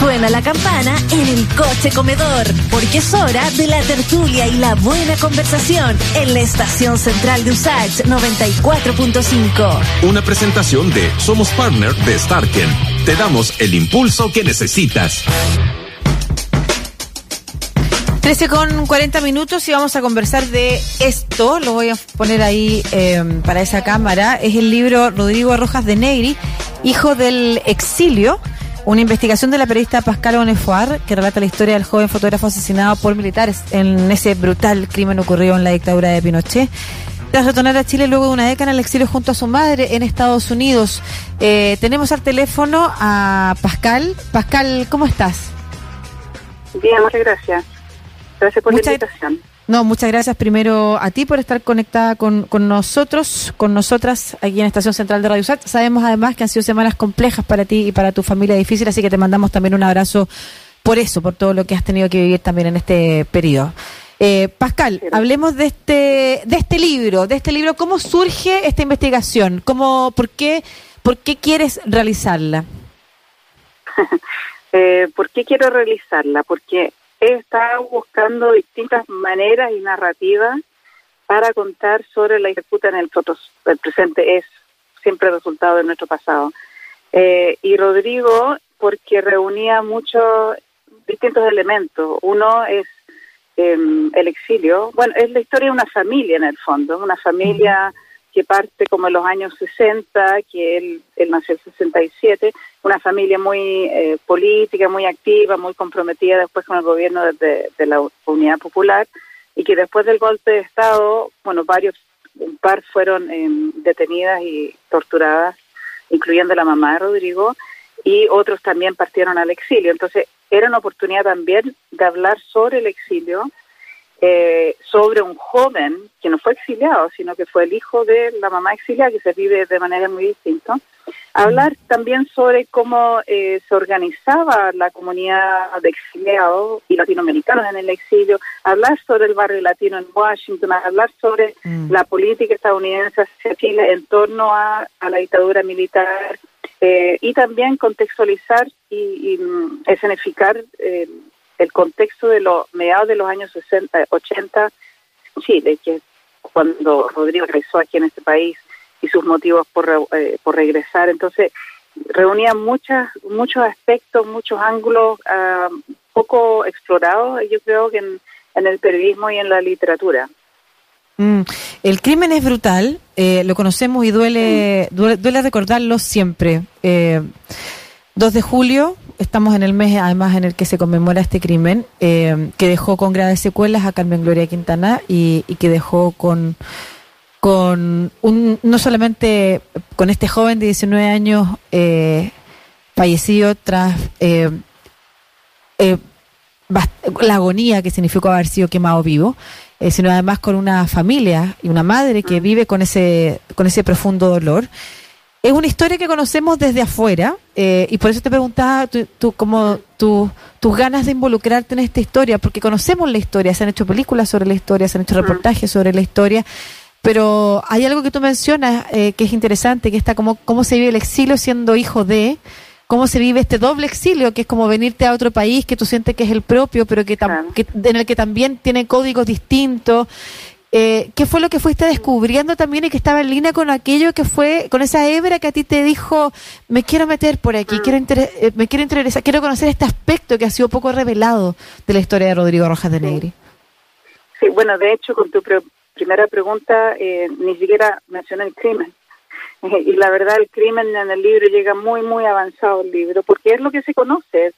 Suena la campana en el coche comedor, porque es hora de la tertulia y la buena conversación en la estación central de Usach 94.5. Una presentación de Somos Partner de Starken. Te damos el impulso que necesitas. 13 con 40 minutos y vamos a conversar de esto. Lo voy a poner ahí eh, para esa cámara. Es el libro Rodrigo Rojas de Negri, Hijo del Exilio. Una investigación de la periodista Pascal Onefoar que relata la historia del joven fotógrafo asesinado por militares en ese brutal crimen ocurrido en la dictadura de Pinochet. Tras retornar a Chile luego de una década en el exilio junto a su madre en Estados Unidos. Eh, tenemos al teléfono a Pascal. Pascal, ¿cómo estás? Bien, muchas gracias. Gracias por Muchas- la invitación. No, muchas gracias primero a ti por estar conectada con, con nosotros, con nosotras aquí en Estación Central de Radio Sat. Sabemos además que han sido semanas complejas para ti y para tu familia difícil, así que te mandamos también un abrazo por eso, por todo lo que has tenido que vivir también en este periodo. Eh, Pascal, hablemos de este, de este libro, de este libro. ¿Cómo surge esta investigación? ¿Cómo, por, qué, ¿Por qué quieres realizarla? Eh, ¿Por qué quiero realizarla? Porque he estado buscando distintas maneras y narrativas para contar sobre la disputa en el fotos. El presente es siempre resultado de nuestro pasado. Eh, y Rodrigo, porque reunía muchos distintos elementos. Uno es eh, el exilio. Bueno, es la historia de una familia en el fondo, una familia que parte como en los años 60, que él, él nació en el 67, una familia muy eh, política, muy activa, muy comprometida después con el gobierno de la Unidad Popular, y que después del golpe de Estado, bueno, varios, un par fueron eh, detenidas y torturadas, incluyendo la mamá de Rodrigo, y otros también partieron al exilio. Entonces, era una oportunidad también de hablar sobre el exilio, eh, sobre un joven que no fue exiliado, sino que fue el hijo de la mamá exiliada, que se vive de manera muy distinta. Hablar también sobre cómo eh, se organizaba la comunidad de exiliados y latinoamericanos en el exilio, hablar sobre el barrio latino en Washington, hablar sobre Mm. la política estadounidense hacia Chile en torno a, a la dictadura militar eh, y también contextualizar y, y, mm, escenificar eh, el contexto de los mediados de los años 60, 80 en Chile, que cuando Rodrigo regresó aquí en este país y sus motivos por, eh, por regresar. Entonces, reunía muchas, muchos aspectos, muchos ángulos ah, poco explorados, yo creo que en, en el periodismo y en la literatura. Mm, El crimen es brutal, eh, lo conocemos y duele, duele, duele recordarlo siempre. Eh, 2 de julio, estamos en el mes además en el que se conmemora este crimen, eh, que dejó con graves secuelas a Carmen Gloria Quintana y, y que dejó con, con un, no solamente con este joven de 19 años eh, fallecido tras eh, eh, la agonía que significó haber sido quemado vivo, sino además con una familia y una madre que vive con ese, con ese profundo dolor. Es una historia que conocemos desde afuera eh, y por eso te preguntaba tú, tú como tu- tus ganas de involucrarte en esta historia, porque conocemos la historia, se han hecho películas sobre la historia, se han hecho reportajes sobre la historia, pero hay algo que tú mencionas eh, que es interesante, que está como cómo se vive el exilio siendo hijo de, cómo se vive este doble exilio, que es como venirte a otro país que tú sientes que es el propio, pero que, tam- que- en el que también tiene códigos distintos. Eh, ¿Qué fue lo que fuiste descubriendo también y que estaba en línea con aquello que fue, con esa hebra que a ti te dijo, me quiero meter por aquí, quiero inter- eh, me quiero interesar, quiero conocer este aspecto que ha sido poco revelado de la historia de Rodrigo Rojas de Negri? Sí, bueno, de hecho, con tu pre- primera pregunta, eh, ni siquiera mencioné el crimen. y la verdad, el crimen en el libro llega muy, muy avanzado el libro, porque es lo que se conoce,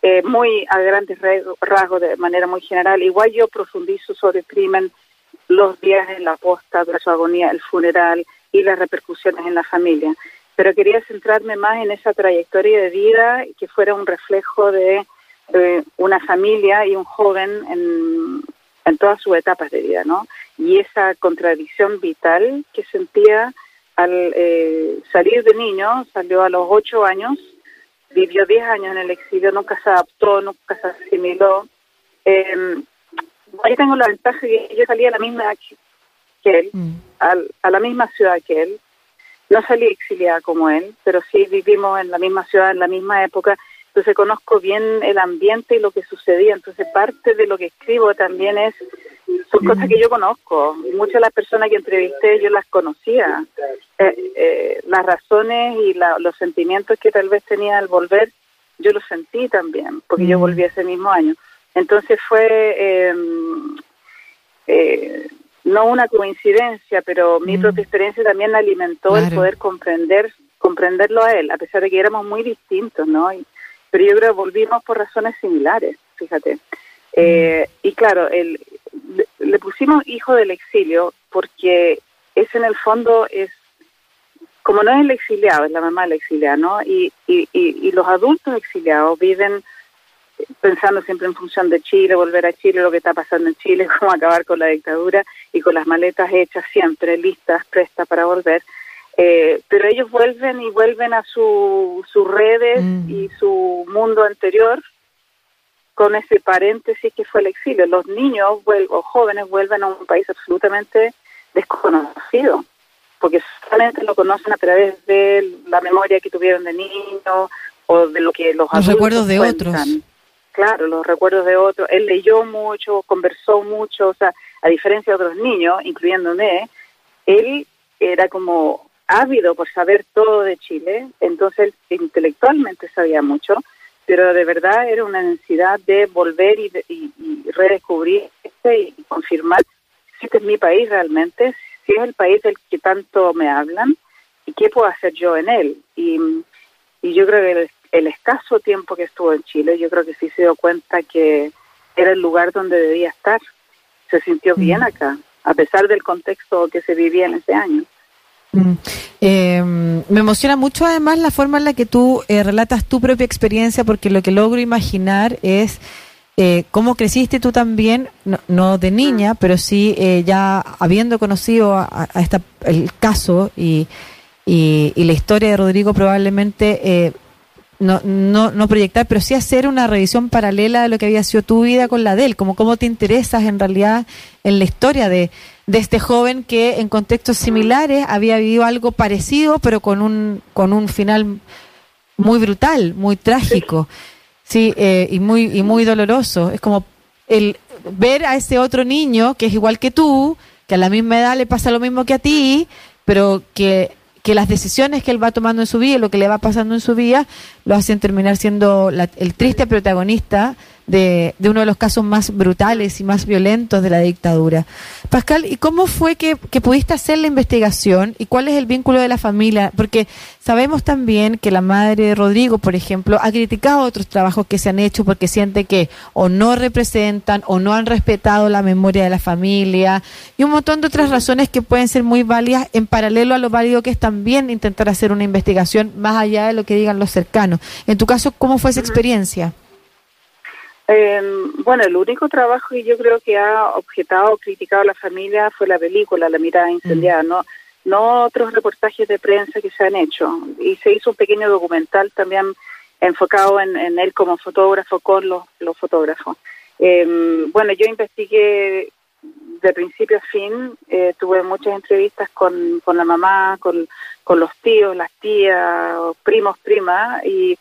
eh, muy a grandes rasgos, de manera muy general. Igual yo profundizo sobre el crimen los días en la posta, de su agonía, el funeral y las repercusiones en la familia. Pero quería centrarme más en esa trayectoria de vida que fuera un reflejo de eh, una familia y un joven en, en todas sus etapas de vida, ¿no? Y esa contradicción vital que sentía al eh, salir de niño, salió a los ocho años, vivió diez años en el exilio, nunca se adaptó, nunca se asimiló. Eh, yo tengo la ventaja que yo salí a la misma que- él, Mm. al- a la misma ciudad que él. No salí exiliada como él, pero sí vivimos en la misma ciudad, en la misma época, entonces conozco bien el ambiente y lo que sucedía, entonces parte de lo que escribo también es, son cosas que yo conozco, muchas de las personas que entrevisté yo las conocía, eh, eh, las razones y los sentimientos que tal vez tenía al volver, yo los sentí también, porque yo volví ese mismo año. Entonces fue em, eh, no una coincidencia, pero mi propia experiencia también alimentó el poder comprender comprenderlo a él, a pesar de que éramos muy distintos, ¿no? pero yo creo que volvimos por razones similares, fíjate. Eh, y claro, el, le, pusimos hijo del exilio porque ese en el fondo es, como no es el exiliado, es la mamá del exiliado, ¿no? Y, y, y, los adultos exiliados viven pensando siempre en función de Chile, volver a Chile, lo que está pasando en Chile, cómo acabar con la dictadura y con las maletas hechas siempre, listas, prestas para volver. Eh, pero ellos vuelven y vuelven a su, sus redes mm. y su mundo anterior con ese paréntesis que fue el exilio. Los niños o jóvenes vuelven a un país absolutamente desconocido, porque solamente lo conocen a través de la memoria que tuvieron de niños o de lo que los, los recuerdos de otros. Claro, los recuerdos de otros. Él leyó mucho, conversó mucho, o sea, a diferencia de otros niños, incluyéndome, él era como ávido por saber todo de Chile, entonces intelectualmente sabía mucho, pero de verdad era una necesidad de volver y, redescubrir este y confirmar si este es mi país realmente, si es el país del que tanto me hablan y qué puedo hacer yo en él. Y, yo creo que el, escaso tiempo que estuvo en Chile, yo creo que sí se dio cuenta que era el lugar donde debía estar. Se sintió bien acá, a pesar del contexto que se vivía en ese año. Mm. Eh, me emociona mucho además la forma en la que tú eh, relatas tu propia experiencia, porque lo que logro imaginar es eh, cómo creciste tú también, no, de niña, pero sí ya habiendo conocido a, esta, el caso y, y, la historia de Rodrigo, probablemente no, no, no proyectar, pero sí hacer una revisión paralela de lo que había sido tu vida con la de él, como cómo te interesas en realidad en la historia de este joven que en contextos similares había vivido algo parecido, pero con un, con un final muy brutal, muy trágico, sí, eh, y muy y muy doloroso. Es como el ver a ese otro niño que es igual que tú, que a la misma edad le pasa lo mismo que a ti, pero que que las decisiones que él va tomando en su vida y lo que le va pasando en su vida lo hacen terminar siendo el triste protagonista de, uno de los casos más brutales y más violentos de la dictadura. Pascal, ¿y cómo fue que, pudiste hacer la investigación y cuál es el vínculo de la familia? Porque sabemos también que la madre de Rodrigo, por ejemplo, ha criticado otros trabajos que se han hecho porque siente que o no representan o no han respetado la memoria de la familia y un montón de otras razones que pueden ser muy válidas en paralelo a lo válido que es también intentar hacer una investigación más allá de lo que digan los cercanos. En tu caso, ¿cómo fue esa experiencia? Eh, bueno, el único trabajo que yo creo que ha objetado o criticado a la familia fue la película, La mirada incendiada, mm. no no otros reportajes de prensa que se han hecho. Y se hizo un pequeño documental también enfocado en, él como fotógrafo con los, los fotógrafos. Em, bueno, yo investigué de principio a fin, eh, tuve muchas entrevistas con, con la mamá, con, con los tíos, las tías, primos, primas, y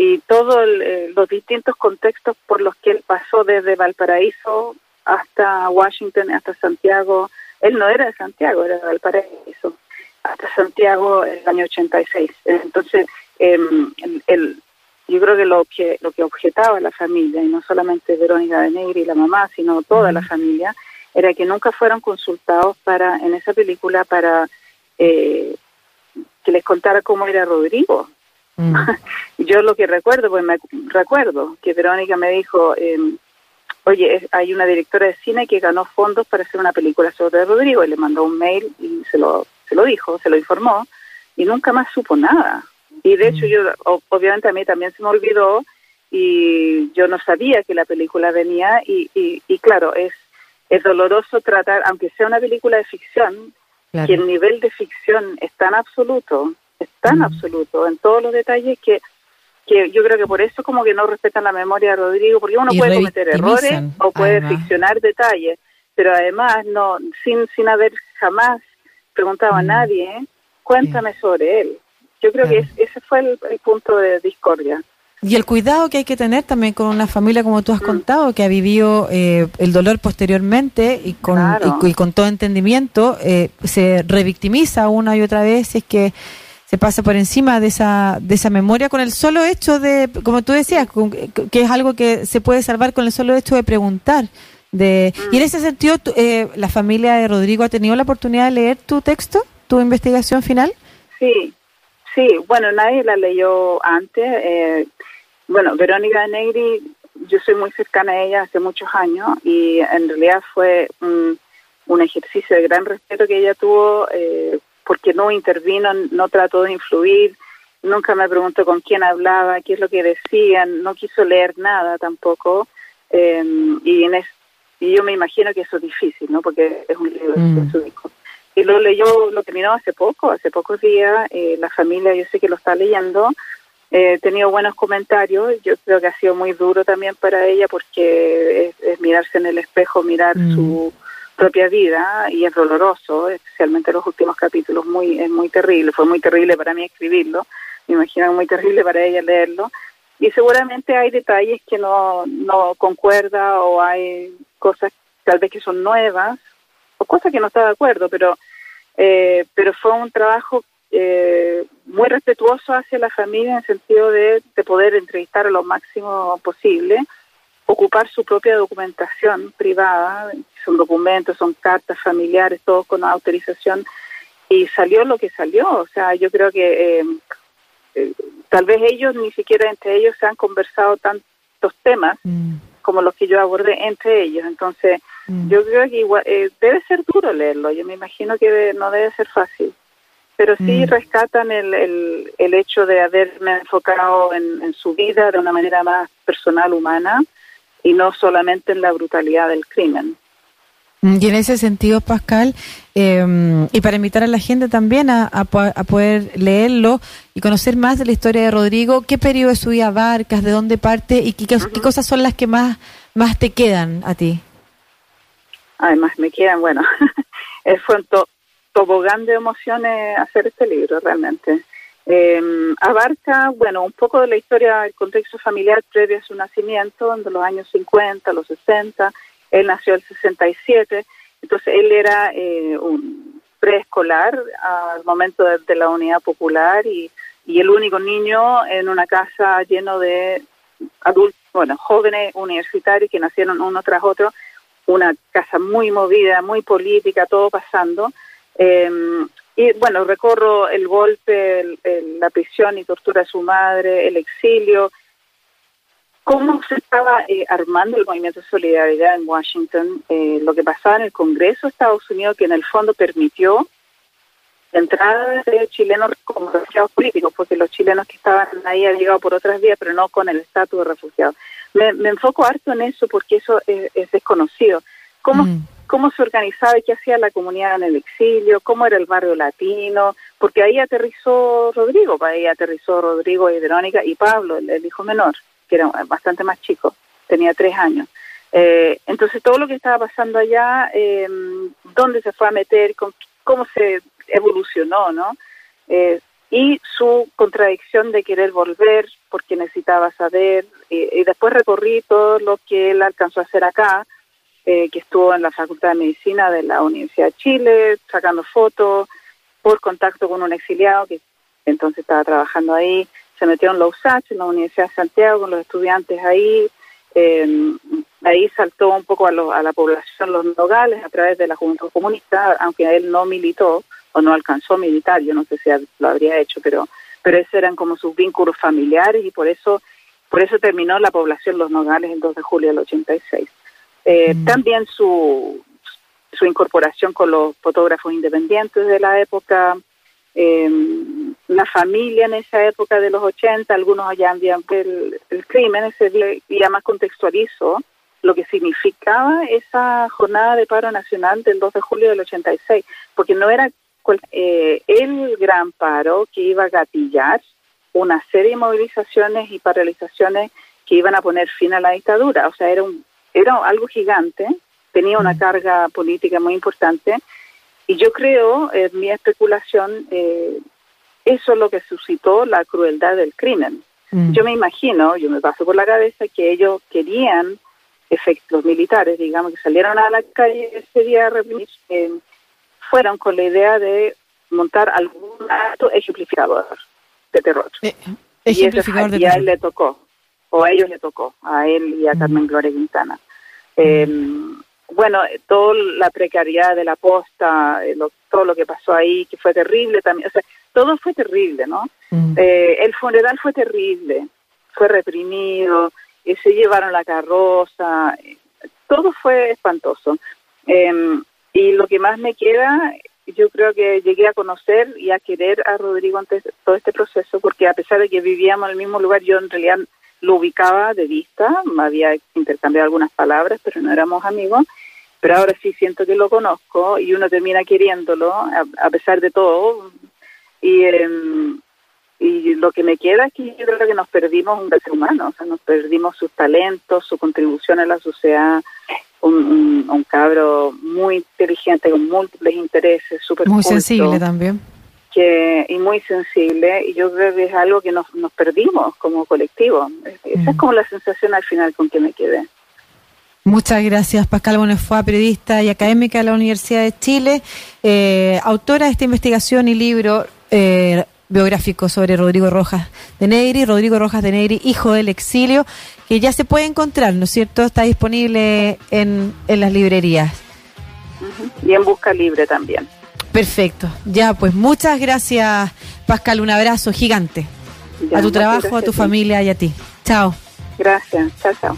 y todos eh, los distintos contextos por los que él pasó desde Valparaíso hasta Washington, hasta Santiago. Él no era de Santiago, era de Valparaíso, hasta Santiago en el año 86. Entonces, em, el, yo creo que lo que lo que objetaba la familia, y no solamente Verónica de Negri y la mamá, sino toda la familia, era que nunca fueron consultados para en esa película para eh, que les contara cómo era Rodrigo, Mm. Yo lo que recuerdo, pues me recuerdo que Verónica me dijo, eh, oye, hay una directora de cine que ganó fondos para hacer una película sobre Rodrigo y le mandó un mail y se lo, se lo dijo, se lo informó y nunca más supo nada. Y de hecho mm. yo, obviamente a mí también se me olvidó y yo no sabía que la película venía y, y, claro, es, es doloroso tratar, aunque sea una película de ficción, que el nivel de ficción es tan absoluto es tan absoluto en todos los detalles que que yo creo que por eso como que no respetan la memoria de Rodrigo, porque uno puede cometer errores o puede ficcionar detalles, pero además no sin sin haber jamás preguntado a nadie, cuéntame sobre él. Yo creo que ese fue el, punto de discordia. Y el cuidado que hay que tener también con una familia, como tú has mm. contado, que ha vivido eh, el dolor posteriormente y con, y, con todo entendimiento, eh, se revictimiza una y otra vez si es que se pasa por encima de esa, de esa memoria con el solo hecho de, como tú decías, que es algo que se puede salvar con el solo hecho de preguntar. De, Y en ese sentido, eh, ¿la familia de Rodrigo ha tenido la oportunidad de leer tu texto, tu investigación final? Sí, sí, bueno, nadie la leyó antes. Eh, bueno, Verónica Negri, yo soy muy cercana a ella hace muchos años y en realidad fue un, ejercicio de gran respeto que ella tuvo eh, porque no intervino, no trató de influir, nunca me preguntó con quién hablaba, qué es lo que decían, no quiso leer nada tampoco. Eh, y, en y yo me imagino que eso es difícil, ¿no? Porque es un libro de mm. su hijo. Y lo leyó, lo terminó hace poco, hace pocos días. Eh, la familia, yo sé que lo está leyendo. Eh, he tenido buenos comentarios. Yo creo que ha sido muy duro también para ella porque es, mirarse en el espejo, mirar mm. su propia vida y es doloroso, especialmente los últimos capítulos. Muy, es muy terrible. Fue muy terrible para mí escribirlo. Me imagino muy terrible para ella leerlo. Y seguramente hay detalles que no, no concuerda o hay cosas tal vez que son nuevas o cosas que no está de acuerdo, pero, eh, pero fue un trabajo eh, muy respetuoso hacia la familia en el sentido de, de poder entrevistar a lo máximo posible, ocupar su propia documentación privada, son documentos, son cartas familiares, todo con autorización, y salió lo que salió. O sea, yo creo que eh, tal vez ellos, ni siquiera entre ellos, se han conversado tantos temas. Mm como los que yo abordé entre ellos. Entonces, mm. yo creo que igual, eh, debe ser duro leerlo, yo me imagino que no debe ser fácil, pero sí mm. rescatan el, el, el, hecho de haberme enfocado en, su vida de una manera más personal, humana, y no solamente en la brutalidad del crimen. Y en ese sentido, Pascal, em, y para invitar a la gente también a, a, poder leerlo y conocer más de la historia de Rodrigo, ¿qué periodo de su vida abarcas? ¿De dónde parte? ¿Y qué, cosas son las que más, más te quedan a ti? Además, me quedan, bueno, fue un tobogán de emociones hacer este libro, realmente. Em, abarca, bueno, un poco de la historia, el contexto familiar previo a su nacimiento, en los años 50, los 60, él nació el 67, entonces él era eh, un preescolar al momento de, la unidad popular y, y, el único niño en una casa lleno de adultos, bueno, jóvenes universitarios que nacieron uno tras otro, una casa muy movida, muy política, todo pasando. Em, y bueno, recorro el golpe, la prisión y tortura de su madre, el exilio, cómo se estaba eh, armando el movimiento de solidaridad en Washington, eh, lo que pasaba en el Congreso de Estados Unidos, que en el fondo permitió la entrada de chilenos como refugiados políticos, porque los chilenos que estaban ahí han llegado por otras vías, pero no con el estatus de refugiados. Me, enfoco harto en eso porque eso es, desconocido. ¿Cómo, mm. ¿Cómo se organizaba y qué hacía la comunidad en el exilio? ¿Cómo era el barrio latino? Porque ahí aterrizó Rodrigo, ahí aterrizó Rodrigo y Verónica y Pablo, el hijo menor que era bastante más chico, tenía tres años. Eh, entonces todo lo que estaba pasando allá, eh, dónde se fue a meter, con, cómo se evolucionó, ¿no? Eh, y su contradicción de querer volver porque necesitaba saber, y después recorrí todo lo que él alcanzó a hacer acá, que estuvo en la Facultad de Medicina de la Universidad de Chile, sacando fotos, por contacto con un exiliado que entonces estaba trabajando ahí, se metió en la USACH, en la Universidad de Santiago, con los estudiantes ahí. Em, ahí saltó un poco a, la población los nogales a través de la Juventud Comunista, aunque él no militó o no alcanzó a militar, yo no sé si lo habría hecho, pero pero esos eran como sus vínculos familiares y por eso por eso terminó la población Los Nogales el 2 de julio del 86. Eh, mm. También su, su incorporación con los fotógrafos independientes de la época, eh, la familia en esa época de los 80, algunos ya habían el, el crimen, ese día, y además contextualizo lo que significaba esa jornada de paro nacional del 2 de julio del 86, porque no era eh, el gran paro que iba a gatillar una serie de movilizaciones y paralizaciones que iban a poner fin a la dictadura. O sea, era, un, era algo gigante, tenía una carga política muy importante, y yo creo, en mi especulación, eh, eso es lo que suscitó la crueldad del crimen. Mm. Yo me imagino, yo me paso por la cabeza que ellos querían efectos militares, digamos, que salieron a la calle ese día a reprimir, eh, fueron con la idea de montar algún acto ejemplificador de terror. Eh, ejemplificador y, de a él le tocó, o a ellos le tocó, a él y a mm. Carmen Gloria Quintana. Eh, bueno, toda la precariedad de la posta, eh, todo lo que pasó ahí, que fue terrible también, o sea, todo fue terrible, ¿no? Mm. Eh, el funeral fue terrible, fue reprimido, eh, se llevaron la carroza, todo fue espantoso. Em, y lo que más me queda, yo creo que llegué a conocer y a querer a Rodrigo antes de todo este proceso, porque a pesar de que vivíamos en el mismo lugar, yo en realidad lo ubicaba de vista, me había intercambiado algunas palabras, pero no éramos amigos. Pero ahora sí siento que lo conozco y uno termina queriéndolo a, pesar de todo. Y, em, y lo que me queda es que yo creo que nos perdimos un ser humano, o sea, nos perdimos sus talentos, su contribución a la sociedad, un, un, cabro muy inteligente, con múltiples intereses, súper Muy sensible también y muy sensible y yo creo que es algo que nos, nos perdimos como colectivo. Esa es mm. como la sensación al final con que me quedé. Muchas gracias, Pascal Bonefua, periodista y académica de la Universidad de Chile, eh, autora de esta investigación y libro eh, biográfico sobre Rodrigo Rojas de Negri, Rodrigo Rojas de Negri, hijo del exilio, que ya se puede encontrar, ¿no es cierto? Está disponible en, en las librerías. Y en Busca Libre también. Perfecto. Ya, pues muchas gracias, Pascal. Un abrazo gigante. a tu trabajo, a tu familia y a ti. Chao. Gracias. Chao, chao.